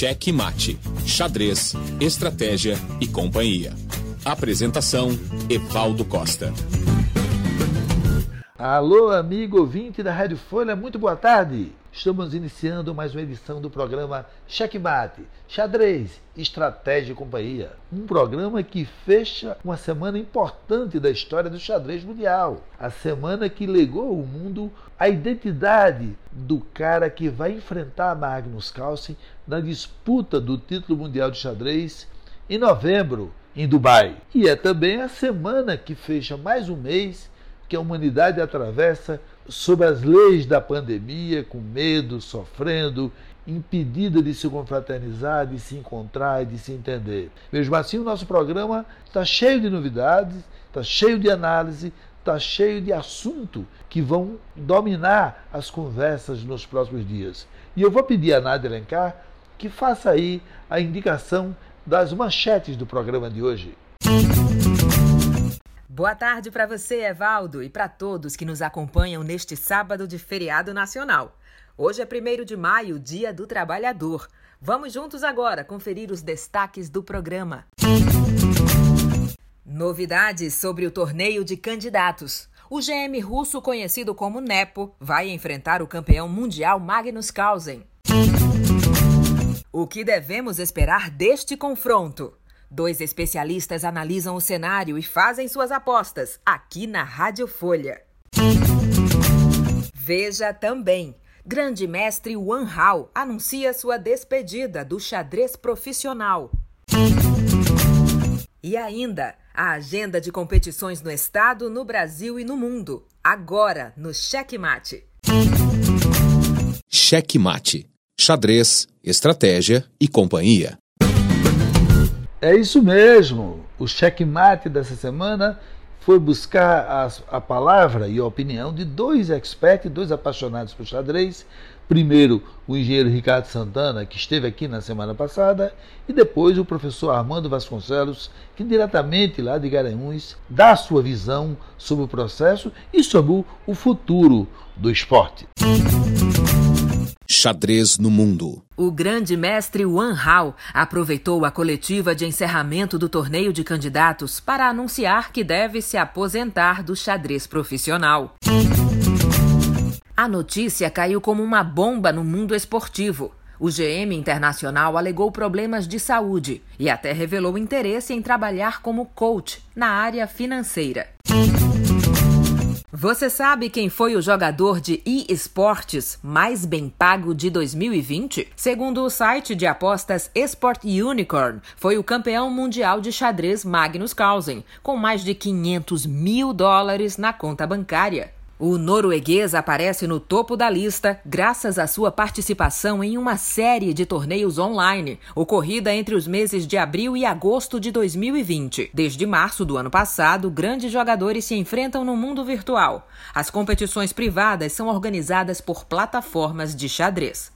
Cheque Mate, Xadrez, Estratégia e Companhia. Apresentação: Evaldo Costa. Alô, amigo ouvinte da Rádio Folha, muito boa tarde. Estamos iniciando mais uma edição do programa Checkmate, Xadrez, Estratégia e Companhia. Um programa que fecha uma semana importante da história do xadrez mundial. A semana que legou ao mundo a identidade do cara que vai enfrentar Magnus Carlsen na disputa do título mundial de xadrez em novembro, em Dubai. E é também a semana que fecha mais um mês que a humanidade atravessa sob as leis da pandemia, com medo, sofrendo, impedida de se confraternizar, de se encontrar e de se entender. Mesmo assim, o nosso programa está cheio de novidades, está cheio de análise, está cheio de assunto que vão dominar as conversas nos próximos dias. E eu vou pedir a Nádia Alencar que faça aí a indicação das manchetes do programa de hoje. Boa tarde para você, Evaldo, e para todos que nos acompanham neste sábado de feriado nacional. Hoje é 1 de maio, Dia do Trabalhador. Vamos juntos agora conferir os destaques do programa. Novidades sobre o torneio de candidatos. O GM russo, conhecido como Nepo, vai enfrentar o campeão mundial Magnus Carlsen. O que devemos esperar deste confronto? Dois especialistas analisam o cenário e fazem suas apostas aqui na Rádio Folha. Veja também. Grande mestre Wan Hao anuncia sua despedida do xadrez profissional. E ainda, a agenda de competições no estado, no Brasil e no mundo. Agora, no Checkmate. Checkmate. Xadrez, estratégia e companhia. É isso mesmo. O checkmate dessa semana foi buscar a, a, palavra e a opinião de dois experts, dois apaixonados por xadrez. Primeiro, o engenheiro Ricardo Santana, que esteve aqui na semana passada, e depois o professor Armando Vasconcelos, que diretamente lá de Garanhuns dá sua visão sobre o processo e sobre o futuro do esporte. Xadrez no Mundo. O grande mestre Wan Hao aproveitou a coletiva de encerramento do torneio de candidatos para anunciar que deve se aposentar do xadrez profissional. A notícia caiu como uma bomba no mundo esportivo. O GM Internacional alegou problemas de saúde e até revelou interesse em trabalhar como coach na área financeira. Você sabe quem foi o jogador de e-esportes mais bem pago de 2020? Segundo o site de apostas Esport Unicorn, foi o campeão mundial de xadrez Magnus Carlsen, com mais de 500 mil dólares na conta bancária. O norueguês aparece no topo da lista graças à sua participação em uma série de torneios online, ocorrida entre os meses de abril e agosto de 2020. Desde março do ano passado, grandes jogadores se enfrentam no mundo virtual. As competições privadas são organizadas por plataformas de xadrez.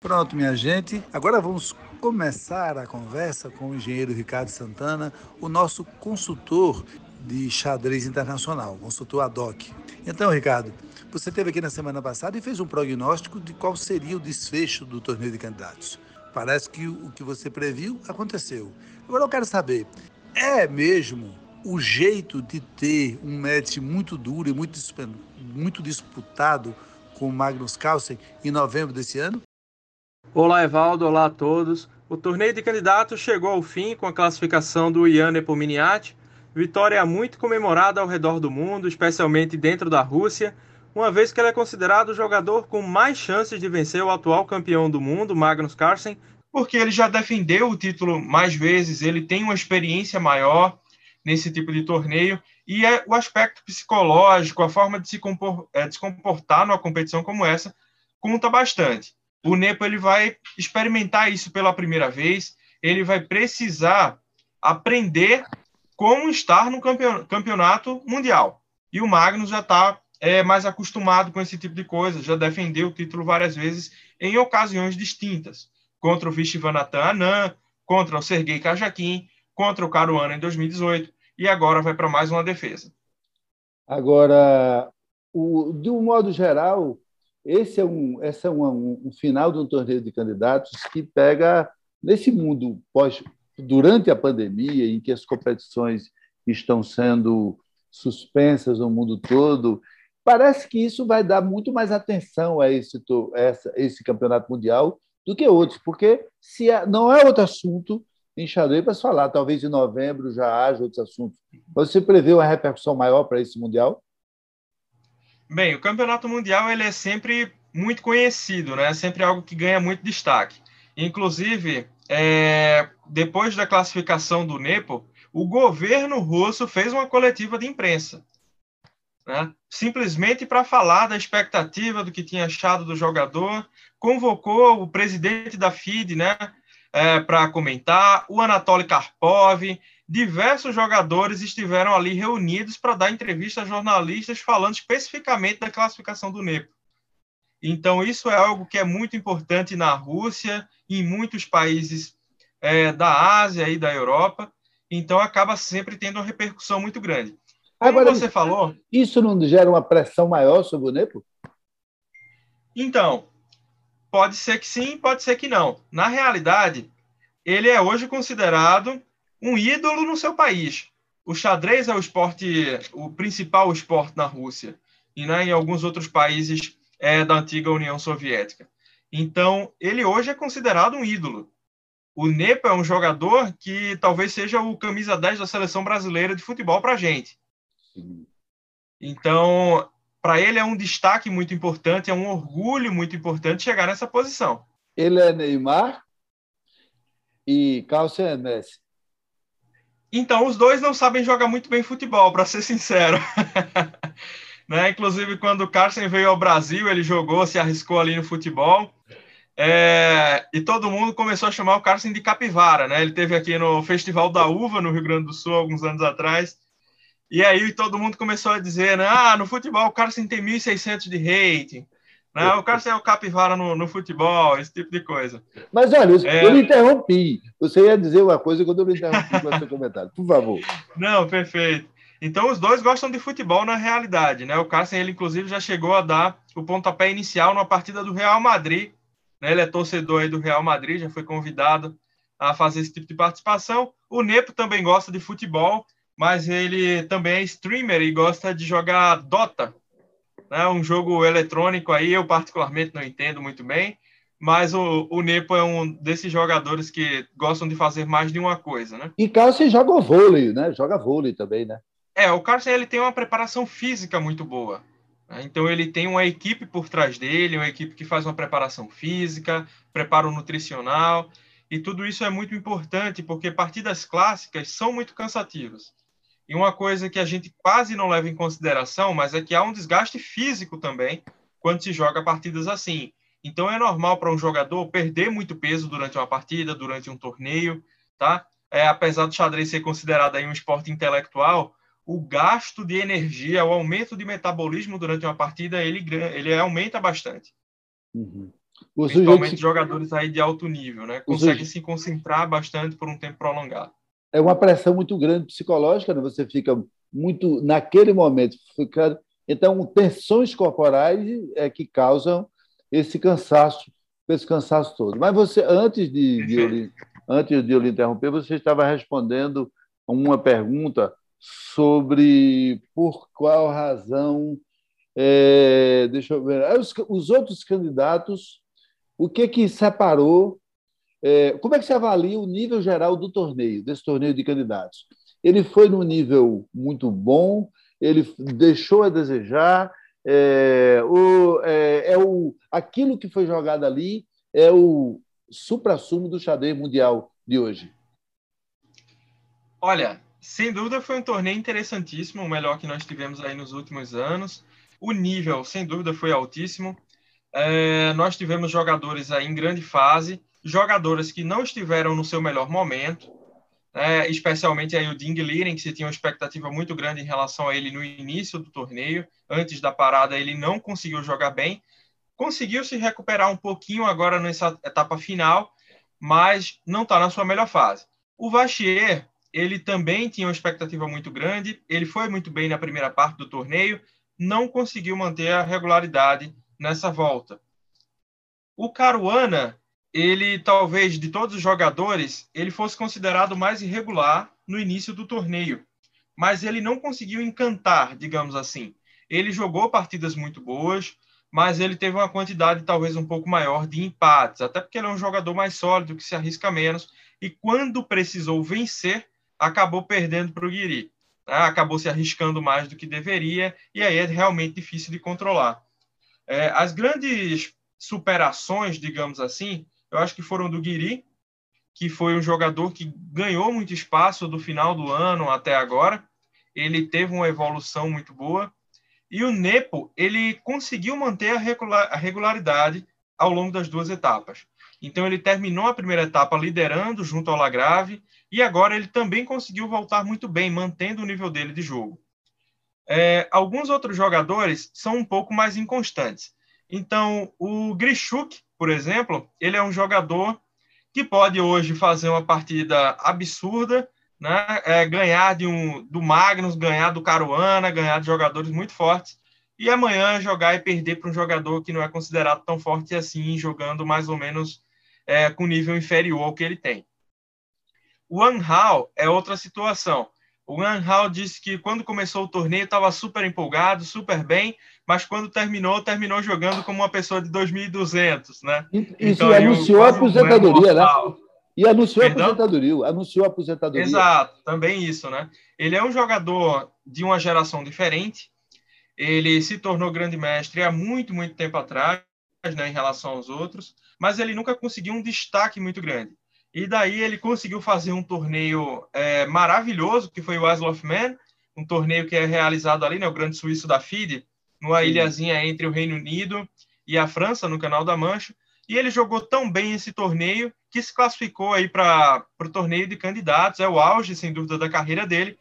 Pronto, minha gente. Agora vamos começar a conversa com o engenheiro Ricardo Santana, o nosso consultor de xadrez internacional, consultor ad hoc. Então, Ricardo, você esteve aqui na semana passada e fez um prognóstico de qual seria o desfecho do torneio de candidatos. Parece que o que você previu aconteceu. Agora eu quero saber, é mesmo o jeito de ter um match muito duro e muito, muito disputado com o Magnus Carlsen em novembro desse ano? Olá, Evaldo. Olá a todos. O torneio de candidatos chegou ao fim com a classificação do Ian Nepomniachtchi Vitória muito comemorada ao redor do mundo, especialmente dentro da Rússia, uma vez que ele é considerado o jogador com mais chances de vencer o atual campeão do mundo, Magnus Carlsen, porque ele já defendeu o título mais vezes, ele tem uma experiência maior nesse tipo de torneio e é o aspecto psicológico, a forma de se, compor, é, de se comportar numa competição como essa conta bastante. O Nepo ele vai experimentar isso pela primeira vez, ele vai precisar aprender como estar no campeonato mundial. E o Magnus já está é, mais acostumado com esse tipo de coisa, já defendeu o título várias vezes em ocasiões distintas, contra o Vishwanathan Anand, contra o Sergei Kajakin, contra o Caruana em 2018, e agora vai para mais uma defesa. Agora, o, de um modo geral, esse é um, é um, um final de um torneio de candidatos que pega nesse mundo pós durante a pandemia em que as competições estão sendo suspensas no mundo todo, parece que isso vai dar muito mais atenção a esse, esse campeonato mundial do que outros, porque se não é outro assunto em xadrez para falar, talvez em novembro já haja outros assuntos. Você prevê uma repercussão maior para esse mundial? Bem, o campeonato mundial ele é sempre muito conhecido, né? É sempre algo que ganha muito destaque. Inclusive, é, depois da classificação do Nepo, o governo russo fez uma coletiva de imprensa, né? simplesmente para falar da expectativa do que tinha achado do jogador, convocou o presidente da FIDE né, é, para comentar, o Anatoly Karpov, diversos jogadores estiveram ali reunidos para dar entrevista a jornalistas falando especificamente da classificação do Nepo. Então, isso é algo que é muito importante na Rússia em muitos países é, da Ásia e da Europa, então acaba sempre tendo uma repercussão muito grande. Como Agora, você falou. Isso não gera uma pressão maior sobre o Nepo? Então, pode ser que sim, pode ser que não. Na realidade, ele é hoje considerado um ídolo no seu país. O xadrez é o esporte, o principal esporte na Rússia e né, em alguns outros países é, da antiga União Soviética. Então, ele hoje é considerado um ídolo. O Nepo é um jogador que talvez seja o camisa 10 da seleção brasileira de futebol para a gente. Então, para ele é um destaque muito importante, é um orgulho muito importante chegar nessa posição. Ele é Neymar e Carlos é Messi. Então, os dois não sabem jogar muito bem futebol, para ser sincero. né? Inclusive, quando o Carson veio ao Brasil, ele jogou, se arriscou ali no futebol. É, e todo mundo começou a chamar o Carson de capivara, né? Ele teve aqui no Festival da Uva, no Rio Grande do Sul, alguns anos atrás. E aí todo mundo começou a dizer, né? Ah, no futebol o Carson tem 1.600 de rating. Né? O Carson é o capivara no, no futebol, esse tipo de coisa. Mas olha, eu, é... eu me interrompi. Você ia dizer uma coisa quando eu me interrompi com o seu comentário. Por favor. Não, perfeito. Então os dois gostam de futebol na realidade, né? O Carson, ele inclusive já chegou a dar o pontapé inicial numa partida do Real Madrid né? Ele é torcedor aí do Real Madrid, já foi convidado a fazer esse tipo de participação. O Nepo também gosta de futebol, mas ele também é streamer e gosta de jogar Dota, né? um jogo eletrônico aí, eu particularmente não entendo muito bem, mas o, o Nepo é um desses jogadores que gostam de fazer mais de uma coisa, né? E Carlsen joga vôlei, né? Joga vôlei também, né? É, o Carlsen ele tem uma preparação física muito boa. Né? Então ele tem uma equipe por trás dele, uma equipe que faz uma preparação física, preparo nutricional, e tudo isso é muito importante porque partidas clássicas são muito cansativas. E uma coisa que a gente quase não leva em consideração, mas é que há um desgaste físico também quando se joga partidas assim. Então é normal para um jogador perder muito peso durante uma partida, durante um torneio, tá? É, apesar do xadrez ser considerado aí um esporte intelectual, o gasto de energia, o aumento de metabolismo durante uma partida, ele, ele aumenta bastante. Uhum. Principalmente sujeito... jogadores aí de alto nível, né? Conseguem se concentrar bastante por um tempo prolongado. É uma pressão muito grande psicológica, né? Você fica muito naquele momento, fica então tensões corporais é que causam esse cansaço, esse cansaço todo. Mas você antes de, de eu, antes de eu lhe interromper, você estava respondendo uma pergunta sobre por qual razão. É, deixa eu ver. Os, os, outros candidatos, o que que separou? É, como é que se avalia o nível geral do torneio, desse torneio de candidatos? Ele foi num nível muito bom, ele deixou a desejar. É, o, é, é o, aquilo que foi jogado ali é o supra-sumo do xadrez mundial de hoje. Olha, sem dúvida foi um torneio interessantíssimo, o melhor que nós tivemos aí nos últimos anos. O nível, sem dúvida, foi altíssimo. É, nós tivemos jogadores aí em grande fase, jogadores que não estiveram no seu melhor momento, né? especialmente aí o Ding Liren, que se tinha uma expectativa muito grande em relação a ele no início do torneio. Antes da parada, ele não conseguiu jogar bem. Conseguiu se recuperar um pouquinho agora nessa etapa final, mas não está na sua melhor fase. O Vachier, ele também tinha uma expectativa muito grande, ele foi muito bem na primeira parte do torneio, não conseguiu manter a regularidade nessa volta. O Caruana, ele talvez de todos os jogadores, ele fosse considerado mais irregular no início do torneio, mas ele não conseguiu encantar, digamos assim. Ele jogou partidas muito boas, mas ele teve uma quantidade talvez um pouco maior de empates, até porque ele é um jogador mais sólido, que se arrisca menos, e quando precisou vencer, acabou perdendo para o Guiri. Né? Acabou se arriscando mais do que deveria, e aí é realmente difícil de controlar. É, as grandes superações, digamos assim, eu acho que foram do Guiri, que foi um jogador que ganhou muito espaço do final do ano até agora. Ele teve uma evolução muito boa. E o Nepo, ele conseguiu manter a regularidade ao longo das duas etapas. Então, ele terminou a primeira etapa liderando junto ao Lagrave e agora ele também conseguiu voltar muito bem, mantendo o nível dele de jogo. É, alguns outros jogadores são um pouco mais inconstantes. Então, o Grishuk, por exemplo, ele é um jogador que pode hoje fazer uma partida absurda, né? É, ganhar de um, do Magnus, ganhar do Caruana, ganhar de jogadores muito fortes, e amanhã jogar e perder para um jogador que não é considerado tão forte assim, jogando mais ou menos é, com nível inferior ao que ele tem. O Anhal é outra situação. O Anhal disse que quando começou o torneio estava super empolgado, super bem, mas quando terminou, terminou jogando como uma pessoa de 2.200, né? Isso então, anunciou a aposentadoria, né? E anunciou Perdão? a aposentadoria, anunciou a aposentadoria. Exato, também isso, né? Ele é um jogador de uma geração diferente. Ele se tornou grande mestre há muito, muito tempo atrás, né, em relação aos outros, mas ele nunca conseguiu um destaque muito grande. E daí ele conseguiu fazer um torneio é, maravilhoso, que foi o Isle of Man, um torneio que é realizado ali, né, o Grande Suíço da FIDE, numa Sim. ilhazinha entre o Reino Unido e a França, no Canal da Mancha. E ele jogou tão bem esse torneio que se classificou aí para o torneio de candidatos. É o auge, sem dúvida, da carreira dele.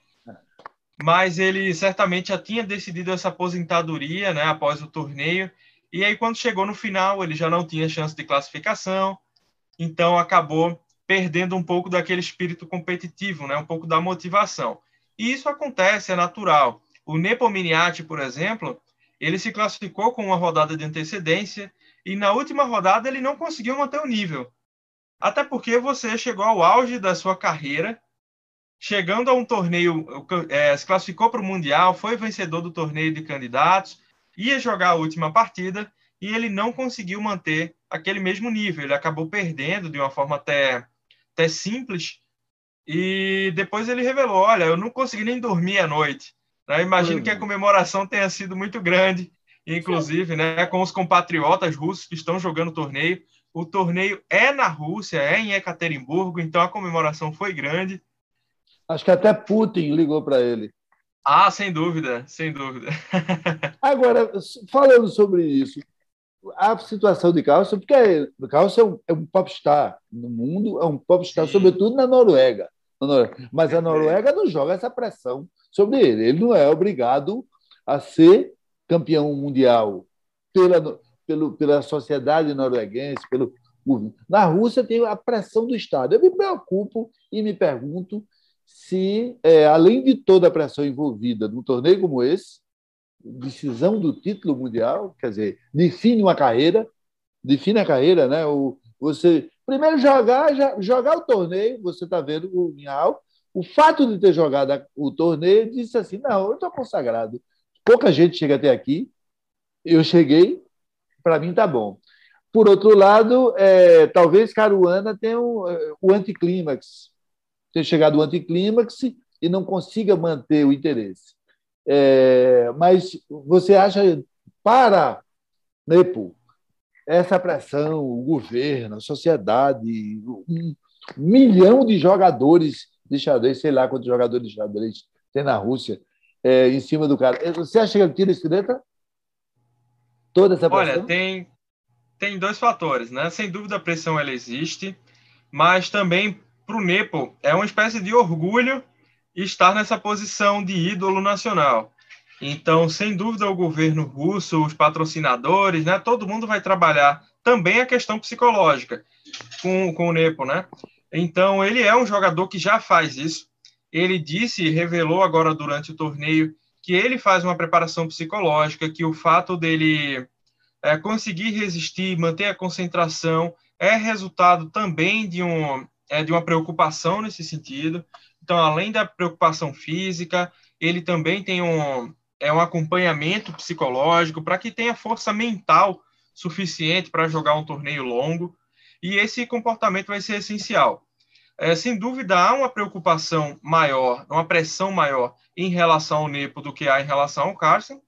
Mas ele certamente já tinha decidido essa aposentadoria né, após o torneio. E aí, quando chegou no final, ele já não tinha chance de classificação. Então, acabou perdendo um pouco daquele espírito competitivo, né, um pouco da motivação. E isso acontece, é natural. O Nepominiati, por exemplo, ele se classificou com uma rodada de antecedência e na última rodada ele não conseguiu manter o nível. Até porque você chegou ao auge da sua carreira, chegando a um torneio, é, se classificou para o Mundial, foi vencedor do torneio de candidatos, ia jogar a última partida e ele não conseguiu manter aquele mesmo nível. Ele acabou perdendo de uma forma até, até simples. E depois ele revelou: Olha, eu não consegui nem dormir à noite. Né? Imagino que a comemoração tenha sido muito grande inclusive, né, com os compatriotas russos que estão jogando o torneio. O torneio é na Rússia, é em Ekaterimburgo, então a comemoração foi grande. Acho que até Putin ligou para ele. Ah, sem dúvida, sem dúvida. Agora, falando sobre isso, a situação de Carlsen, porque Carlsen é um, é um popstar no mundo, é um popstar, Sim. sobretudo na Noruega. na Noruega. Mas a Noruega não joga essa pressão sobre ele. Ele não é obrigado a ser campeão mundial pela, pelo, pela sociedade norueguense, pelo na Rússia tem a pressão do Estado. Eu me preocupo e me pergunto se, é, além de toda a pressão envolvida num torneio como esse, decisão do título mundial, quer dizer, define uma carreira, define a carreira, né? O, você primeiro jogar, já, jogar o torneio, você está vendo o Minhal, o fato de ter jogado o torneio disse assim, não, eu estou consagrado, Pouca gente chega até aqui. Eu cheguei, para mim tá bom. Por outro lado, é, talvez Caruana tenha é, o anticlímax, tenha chegado o anticlímax e não consiga manter o interesse. É, mas você acha, para Nepo, essa pressão, o governo, a sociedade, um milhão de jogadores de xadrez, sei lá quantos jogadores de xadrez tem na Rússia, é, em cima do cara. Você acha que ele tira esse letra? Toda essa pressão? Olha, tem, tem dois fatores, né? Sem dúvida a pressão ela existe, mas também para o Nepo é uma espécie de orgulho estar nessa posição de ídolo nacional. Então, sem dúvida, o governo russo, os patrocinadores, né, todo mundo vai trabalhar também a questão psicológica com, com o Nepo, né? Então, ele é um jogador que já faz isso ele disse e revelou agora durante o torneio que ele faz uma preparação psicológica, que o fato dele é, conseguir resistir, manter a concentração, é resultado também de, um, é, de uma preocupação nesse sentido. Então, além da preocupação física, ele também tem um, é um acompanhamento psicológico para que tenha força mental suficiente para jogar um torneio longo. E esse comportamento vai ser essencial. É, sem dúvida, há uma preocupação maior, uma pressão maior em relação ao Nepo do que há em relação ao Carson,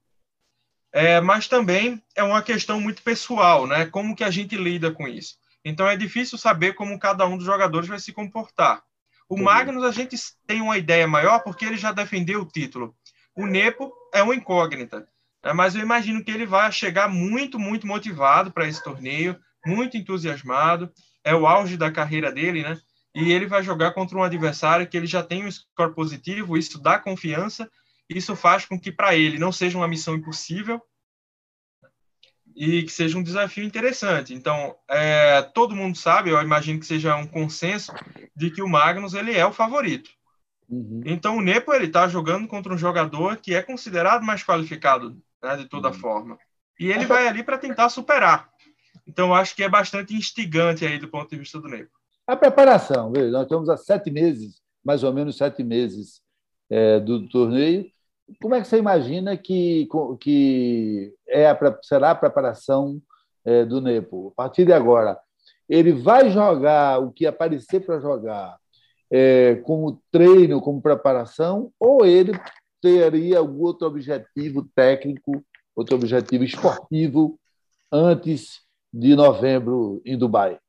é, mas também é uma questão muito pessoal, né? Como que a gente lida com isso? Então é difícil saber como cada um dos jogadores vai se comportar. O Magnus a gente tem uma ideia maior porque ele já defendeu o título. O Nepo é uma incógnita, né? mas eu imagino que ele vai chegar muito, muito motivado para esse torneio, muito entusiasmado. É o auge da carreira dele, né? E ele vai jogar contra um adversário que ele já tem um score positivo, isso dá confiança, isso faz com que para ele não seja uma missão impossível, e que seja um desafio interessante. Então, é, todo mundo sabe, eu imagino que seja um consenso de que o Magnus ele é o favorito. Uhum. Então, o Nepo ele está jogando contra um jogador que é considerado mais qualificado, né, de toda uhum. forma, e ele vai ali para tentar superar. Então, acho que é bastante instigante aí do ponto de vista do Nepo. A preparação, veja, nós estamos há sete meses, mais ou menos sete meses é, do torneio, como é que você imagina que, que é a, será a preparação é, do Nepo? A partir de agora, ele vai jogar o que aparecer para jogar é, como treino, como preparação, ou ele teria algum outro objetivo técnico, outro objetivo esportivo antes de novembro em Dubai?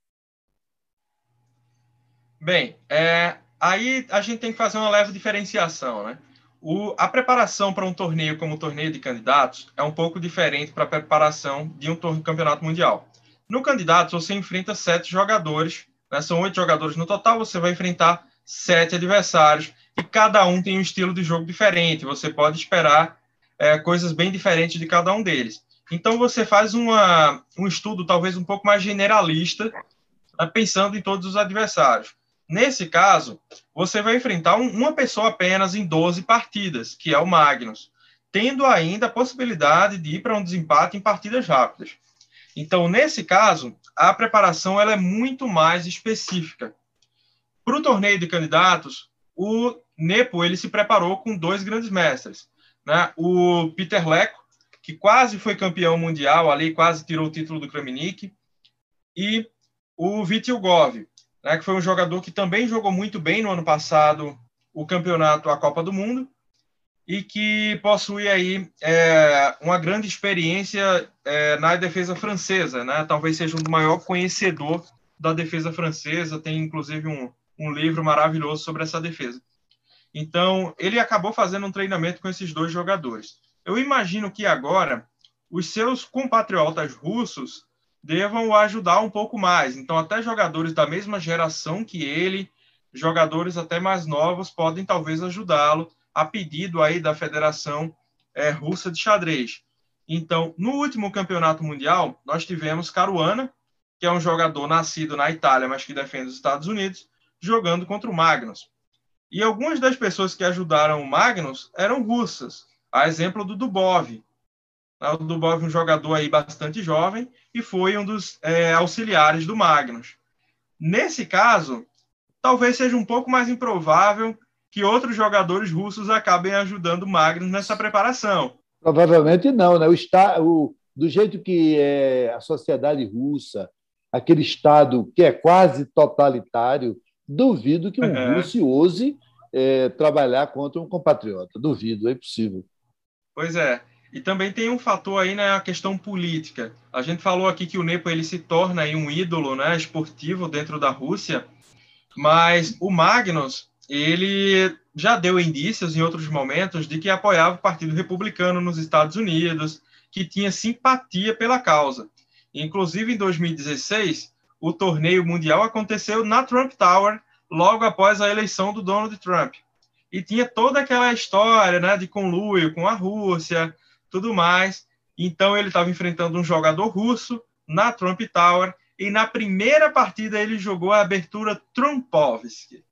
Bem, é, aí a gente tem que fazer uma leve diferenciação, né? O, a preparação para um torneio como o torneio de candidatos é um pouco diferente para a preparação de um campeonato mundial. No candidato, você enfrenta sete jogadores, né? são oito jogadores no total, você vai enfrentar sete adversários e cada um tem um estilo de jogo diferente. Você pode esperar é, coisas bem diferentes de cada um deles. Então, você faz uma, um estudo talvez um pouco mais generalista, né? pensando em todos os adversários. Nesse caso, você vai enfrentar um, uma pessoa apenas em 12 partidas, que é o Magnus, tendo ainda a possibilidade de ir para um desempate em partidas rápidas. Então, nesse caso, a preparação ela é muito mais específica. Para o torneio de candidatos, o Nepo ele se preparou com dois grandes mestres. Né? O Peter Leco, que quase foi campeão mundial ali, quase tirou o título do Kramnik, e o Vitil Gov, né, que foi um jogador que também jogou muito bem no ano passado o campeonato, a Copa do Mundo, e que possui aí é, uma grande experiência é, na defesa francesa, né? Talvez seja um maior conhecedor da defesa francesa, tem inclusive um, um livro maravilhoso sobre essa defesa. Então, ele acabou fazendo um treinamento com esses dois jogadores. Eu imagino que agora os seus compatriotas russos devam ajudar um pouco mais. Então, até jogadores da mesma geração que ele, jogadores até mais novos, podem talvez ajudá-lo a pedido aí da Federação é, Russa de Xadrez. Então, no último campeonato mundial, nós tivemos Caruana, que é um jogador nascido na Itália, mas que defende os Estados Unidos, jogando contra o Magnus. E algumas das pessoas que ajudaram o Magnus eram russas, a exemplo do Dubov, o Dubov é um jogador aí bastante jovem e foi um dos é, auxiliares do Magnus. Nesse caso, talvez seja um pouco mais improvável que outros jogadores russos acabem ajudando o Magnus nessa preparação. Provavelmente não, né? O, está, o, do jeito que é a sociedade russa, aquele Estado que é quase totalitário, duvido que um uhum. russo ouse é, trabalhar contra um compatriota. Duvido, é impossível. Pois é. E também tem um fator aí né, questão política. A gente falou aqui que o Nepo ele se torna aí um ídolo, né, esportivo dentro da Rússia, mas o Magnus ele já deu indícios em outros momentos de que apoiava o Partido Republicano nos Estados Unidos, que tinha simpatia pela causa. Inclusive em 2016, o torneio mundial aconteceu na Trump Tower, logo após a eleição do Donald Trump. E tinha toda aquela história né, de conluio com a Rússia, tudo mais. Então ele estava enfrentando um jogador russo na Trump Tower e na primeira partida ele jogou a abertura Trumpovsky.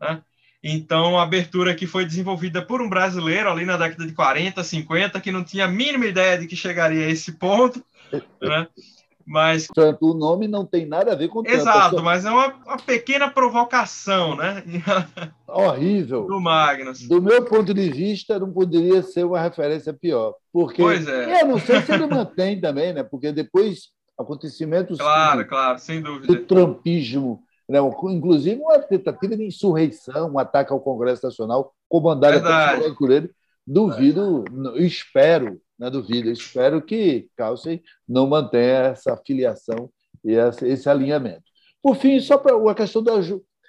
Né? Então, a abertura que foi desenvolvida por um brasileiro ali na década de 40, 50, que não tinha a mínima ideia de que chegaria a esse ponto. né? Mas. Tanto o nome não tem nada a ver com tanto. Exato, mas é uma, uma pequena provocação, né? Horrível. Do Magnus. Do meu ponto de vista, não poderia ser uma referência pior. Porque pois é. eu não sei se ele mantém também, né? Porque depois acontecimentos. Claro, sim, claro, sem dúvida. Do trumpismo. Né? Inclusive uma tentativa de insurreição, um ataque ao Congresso Nacional, comandado por ele. Duvido, espero na dúvida. Espero que Calcem não mantenha essa filiação e esse alinhamento. Por fim, só para a questão da.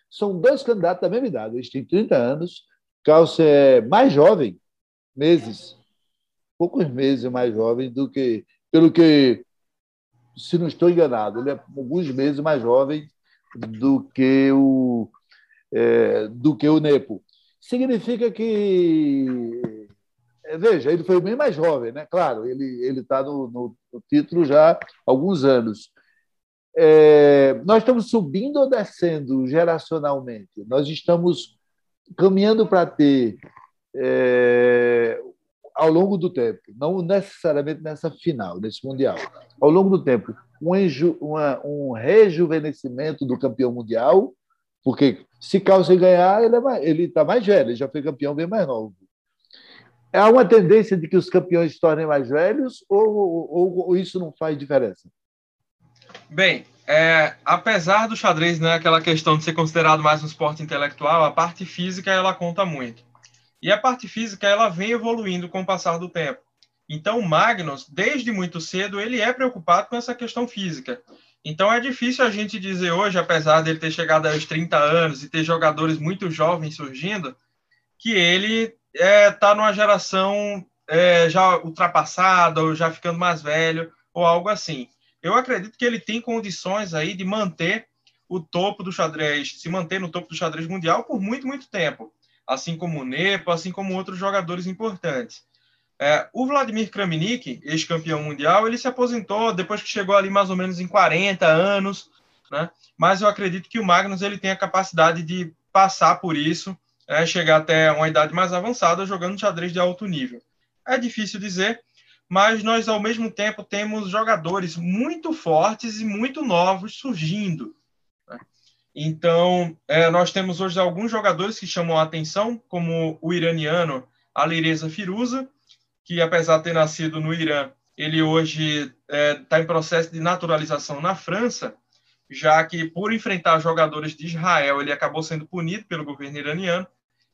São dois candidatos da mesma idade, eles têm 30 anos. Calcem é mais jovem, meses, poucos meses mais jovem do que. Pelo que, se não estou enganado, ele é alguns meses mais jovem do que o, é, do que o Nepo. Significa que veja, ele foi bem mais jovem, né? Claro, ele está no, no, no, título já há alguns anos. É, nós estamos subindo ou descendo geracionalmente? Nós estamos caminhando para ter, é, ao longo do tempo, não necessariamente nessa final, nesse Mundial, ao longo do tempo, um, enju, uma, um rejuvenescimento do campeão mundial, porque se Carlsen ganhar, ele está mais velho, ele já foi campeão bem mais novo há uma tendência de que os campeões se tornem mais velhos ou, ou, ou isso não faz diferença? Bem, é, apesar do xadrez, né, aquela questão de ser considerado mais um esporte intelectual, a parte física ela conta muito. E a parte física ela vem evoluindo com o passar do tempo. Então, Magnus, desde muito cedo, ele é preocupado com essa questão física. Então, é difícil a gente dizer hoje, apesar dele ter chegado aos 30 anos e ter jogadores muito jovens surgindo, que ele é, tá numa geração é, já ultrapassada ou já ficando mais velho ou algo assim. Eu acredito que ele tem condições aí de manter o topo do xadrez, se manter no topo do xadrez mundial por muito, muito tempo, assim como o Nepo, assim como outros jogadores importantes. É, o Vladimir Kramnik, ex-campeão mundial, ele se aposentou depois que chegou ali mais ou menos em 40 anos, né? Mas eu acredito que o Magnus ele tem a capacidade de passar por isso é, chegar até uma idade mais avançada jogando xadrez de alto nível. É difícil dizer, mas nós, ao mesmo tempo, temos jogadores muito fortes e muito novos surgindo. Né? Então, é, nós temos hoje alguns jogadores que chamam a atenção, como o iraniano Alireza Firuza, que, apesar de ter nascido no Irã, ele hoje está é, tá em processo de naturalização na França, já que, por enfrentar jogadores de Israel, ele acabou sendo punido pelo governo iraniano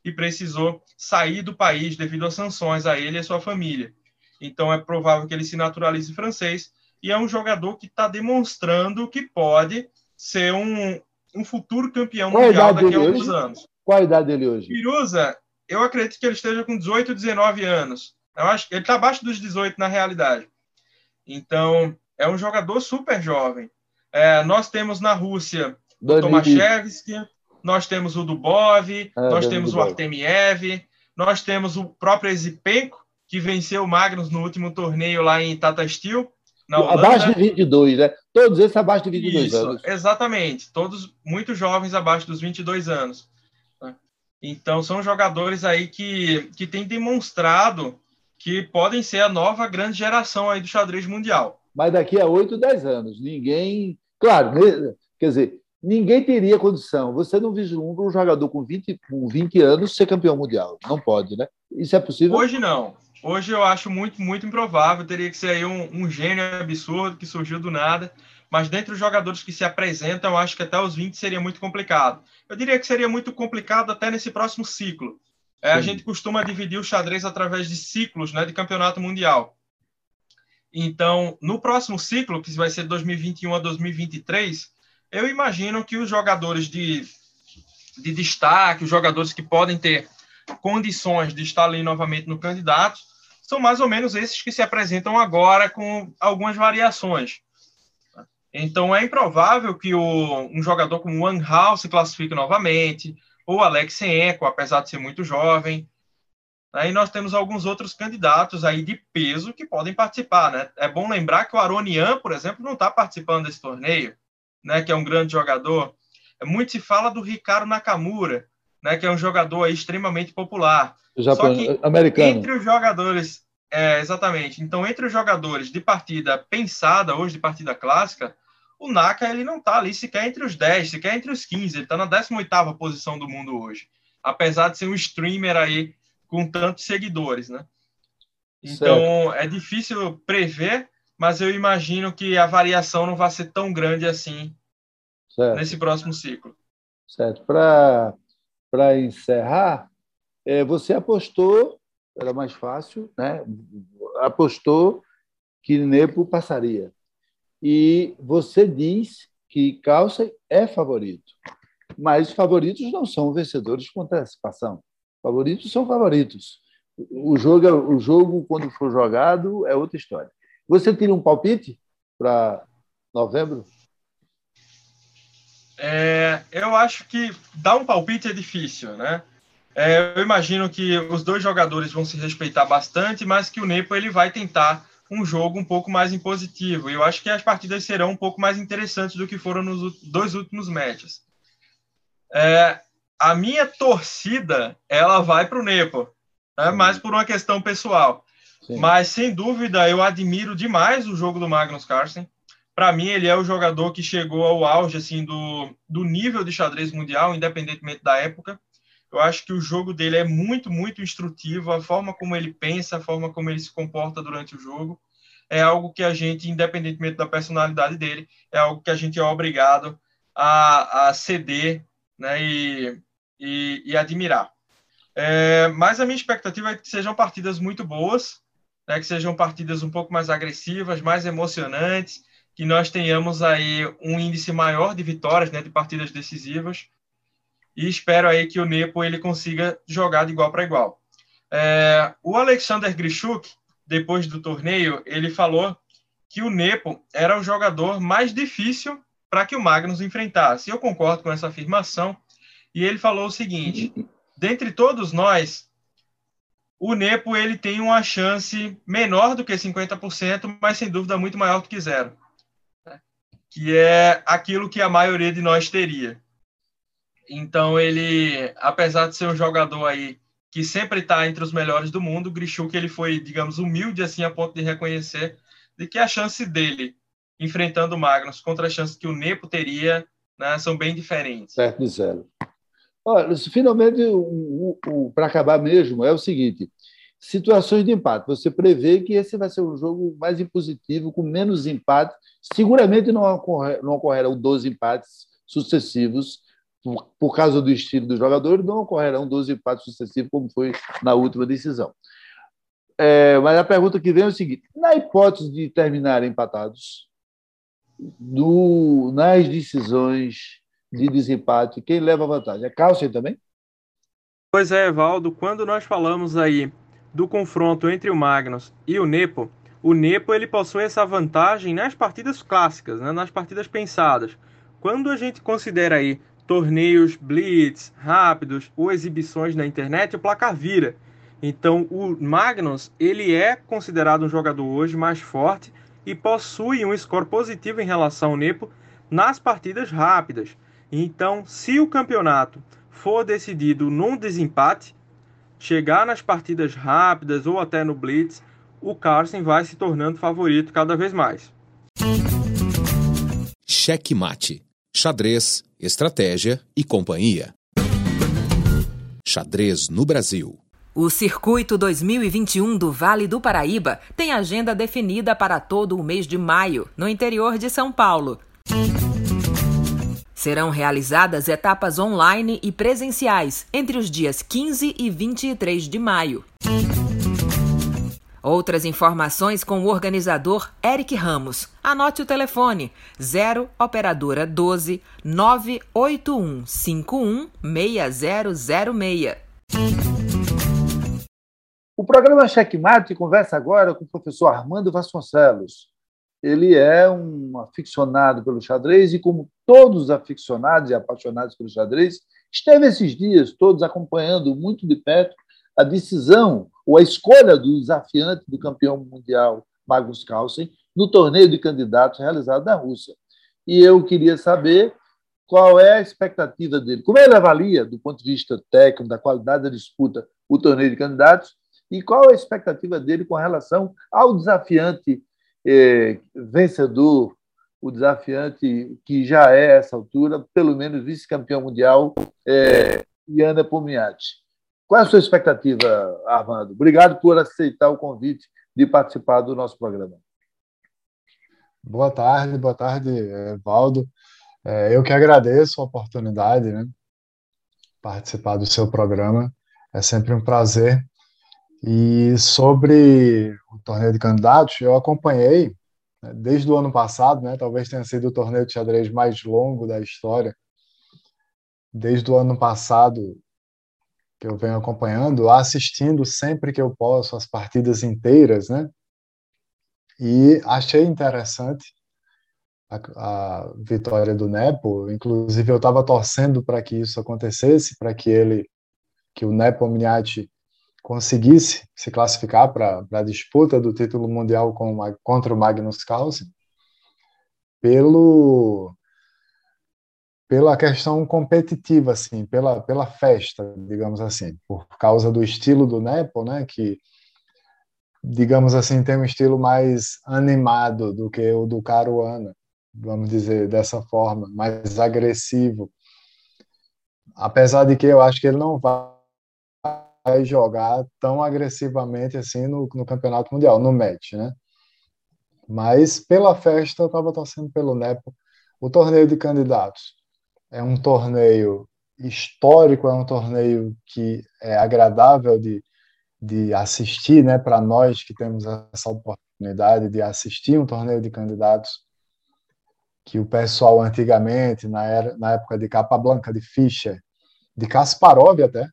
e precisou sair do país devido a sanções a ele e a sua família. Então é provável que ele se naturalize francês e é um jogador que está demonstrando que pode ser um, um futuro campeão Qual mundial daqui a alguns hoje? anos. Qual a idade dele hoje? Piruza, eu acredito que ele esteja com 18, 19 anos. Eu acho que ele está abaixo dos 18 na realidade. Então, é um jogador super jovem. É, nós temos na Rússia o Tomaszewski, nós temos o Dubov, ah, nós temos Dubov. o Artemiev, nós temos o próprio Ezipenko, que venceu o Magnus no último torneio lá em Tata Steel. abaixo de 22, né? Todos esses abaixo de 22 Isso, anos. Exatamente, todos muito jovens abaixo dos 22 anos. Né? Então, são jogadores aí que, que têm demonstrado que podem ser a nova grande geração aí do xadrez mundial. Mas daqui a 8, 10 anos, ninguém. Claro, quer dizer, ninguém teria condição. Você não vislumbra um jogador com 20, com 20 anos ser campeão mundial. Não pode, né? Isso é possível? Hoje não. Hoje eu acho muito, muito improvável. Teria que ser aí um, um gênio absurdo que surgiu do nada. Mas dentre os jogadores que se apresentam, eu acho que até os 20 seria muito complicado. Eu diria que seria muito complicado até nesse próximo ciclo. É, a gente costuma dividir o xadrez através de ciclos né, de campeonato mundial. Então, no próximo ciclo, que vai ser 2021 a 2023, eu imagino que os jogadores de, de destaque, os jogadores que podem ter condições de estar ali novamente no candidato, são mais ou menos esses que se apresentam agora com algumas variações. Então é improvável que o, um jogador como Wang Hao se classifique novamente, ou Alex Senko, apesar de ser muito jovem. Aí nós temos alguns outros candidatos aí de peso que podem participar, né? É bom lembrar que o Aronian, por exemplo, não está participando desse torneio né, que é um grande jogador. Muito se fala do Ricardo Nakamura, né, que é um jogador extremamente popular. Japão, Só que americano. entre os jogadores é, exatamente. Então, entre os jogadores de partida pensada, hoje de partida clássica, o Naka ele não está ali sequer entre os 10, sequer entre os 15. Ele está na 18ª posição do mundo hoje. Apesar de ser um streamer aí com tantos seguidores, né? Então, certo. é difícil prever, mas eu imagino que a variação não vai ser tão grande assim certo. nesse próximo ciclo. Certo. Para encerrar, é, você apostou, era mais fácil, né? apostou que Nepo passaria. E você diz que Calça é favorito. Mas favoritos não são vencedores com antecipação. Favoritos são favoritos. O jogo, o jogo, quando for jogado, é outra história. Você tira um palpite para novembro? É, eu acho que dar um palpite é difícil, né? É, eu imagino que os dois jogadores vão se respeitar bastante, mas que o Nepo ele vai tentar um jogo um pouco mais impositivo. E eu acho que as partidas serão um pouco mais interessantes do que foram nos dois últimos matches. É, a minha torcida ela vai para o Nepo, né? mais por uma questão pessoal. Mas sem dúvida eu admiro demais o jogo do Magnus Carlsen. Para mim ele é o jogador que chegou ao auge assim do, do nível de xadrez mundial, independentemente da época. Eu acho que o jogo dele é muito, muito instrutivo. A forma como ele pensa, a forma como ele se comporta durante o jogo, é algo que a gente, independentemente da personalidade dele, é algo que a gente é obrigado a, a ceder né, e, e, e admirar. É, mas a minha expectativa é que sejam partidas muito boas, né, que sejam partidas um pouco mais agressivas, mais emocionantes, que nós tenhamos aí um índice maior de vitórias, né, de partidas decisivas, e espero aí que o Nepo ele consiga jogar de igual para igual. É, o Alexander Grishuk, depois do torneio, ele falou que o Nepo era o jogador mais difícil para que o Magnus enfrentasse. Eu concordo com essa afirmação. E ele falou o seguinte: dentre todos nós, o Nepo ele tem uma chance menor do que 50%, mas sem dúvida muito maior do que zero. Que é aquilo que a maioria de nós teria. Então ele, apesar de ser um jogador aí que sempre está entre os melhores do mundo, o Grishuk ele foi, digamos, humilde assim a ponto de reconhecer de que a chance dele enfrentando o Magnus contra a chance que o Nepo teria né, são bem diferentes. Certo de zero. Olha, finalmente, para acabar mesmo, é o seguinte: situações de empate. Você prevê que esse vai ser um jogo mais impositivo, com menos empate. Seguramente não, ocorrer, não ocorrerão 12 empates sucessivos por, por causa do estilo do jogador, não ocorrerão 12 empates sucessivos, como foi na última decisão. É, mas a pergunta que vem é o seguinte: na hipótese de terminarem empatados, do, nas decisões de desempate, quem leva vantagem? É Carlsen também? Pois é, Evaldo, quando nós falamos aí do confronto entre o Magnus e o Nepo, o Nepo ele possui essa vantagem nas partidas clássicas, né, nas partidas pensadas. Quando a gente considera aí torneios blitz, rápidos ou exibições na internet, o placar vira. Então, o Magnus, ele é considerado um jogador hoje mais forte e possui um score positivo em relação ao Nepo nas partidas rápidas. Então, se o campeonato for decidido num desempate, chegar nas partidas rápidas ou até no blitz, o Carlsen vai se tornando favorito cada vez mais. Cheque mate xadrez, estratégia e companhia. Xadrez no Brasil. O Circuito 2021 do Vale do Paraíba tem agenda definida para todo o mês de maio, no interior de São Paulo. Serão realizadas etapas online e presenciais entre os dias 15 e 23 de maio. Outras informações com o organizador Eric Ramos. Anote o telefone 0 operadora 12 98151 6006. O programa Checkmate conversa agora com o professor Armando Vasconcelos. Ele é um aficionado pelo xadrez e, como todos os aficionados e apaixonados pelo xadrez, esteve esses dias todos acompanhando muito de perto a decisão ou a escolha do desafiante do campeão mundial Magnus Carlsen no torneio de candidatos realizado na Rússia. E eu queria saber qual é a expectativa dele, como ele avalia, do ponto de vista técnico, da qualidade da disputa, o torneio de candidatos, E qual a expectativa dele com relação ao desafiante eh, vencedor, o desafiante que já é, a essa altura, pelo menos vice-campeão mundial, eh, Iana Pomiati. Qual é a sua expectativa, Armando? Obrigado por aceitar o convite de participar do nosso programa. Boa tarde, boa tarde, Valdo. É, eu que agradeço a oportunidade, né? Participar do seu programa. É sempre um prazer. E sobre o torneio de candidatos, eu acompanhei desde o ano passado, né? Talvez tenha sido o torneio de xadrez mais longo da história. Desde o ano passado que eu venho acompanhando, assistindo sempre que eu posso as partidas inteiras, né? E achei interessante a, a vitória do Nepo. Inclusive, eu estava torcendo para que isso acontecesse, para que ele, que o Nepo Miniati conseguisse se classificar para a disputa do título mundial com, contra o Magnus Carlsen, pelo pela questão competitiva, assim, pela, pela festa, digamos assim, por causa do estilo do Nepo, né, que digamos assim, tem um estilo mais animado do que o do Caruana, vamos dizer dessa forma, mais agressivo. Apesar de que eu acho que ele não vai jogar tão agressivamente assim no, no Campeonato Mundial, no match, né? Mas pela festa eu estava torcendo pelo Nepo. O torneio de candidatos é um torneio histórico, é um torneio que é agradável de, de assistir, né, para nós que temos essa oportunidade de assistir um torneio de candidatos que o pessoal antigamente, na, era, na época de Capablanca, de Fischer, de Kasparov até,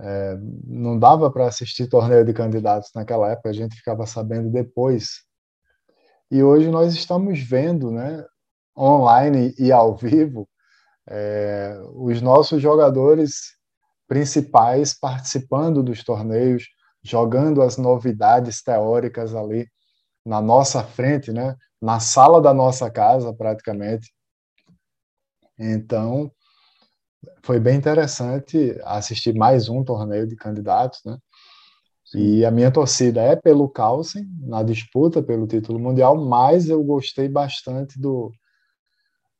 é, não dava para assistir torneio de candidatos naquela época, a gente ficava sabendo depois. E hoje nós estamos vendo, né, online e ao vivo, é, os nossos jogadores principais participando dos torneios, jogando as novidades teóricas ali na nossa frente, né? na sala da nossa casa, praticamente. Então, foi bem interessante assistir mais um torneio de candidatos, né? E a minha torcida é pelo Carlsen, na disputa pelo título mundial, mas eu gostei bastante do,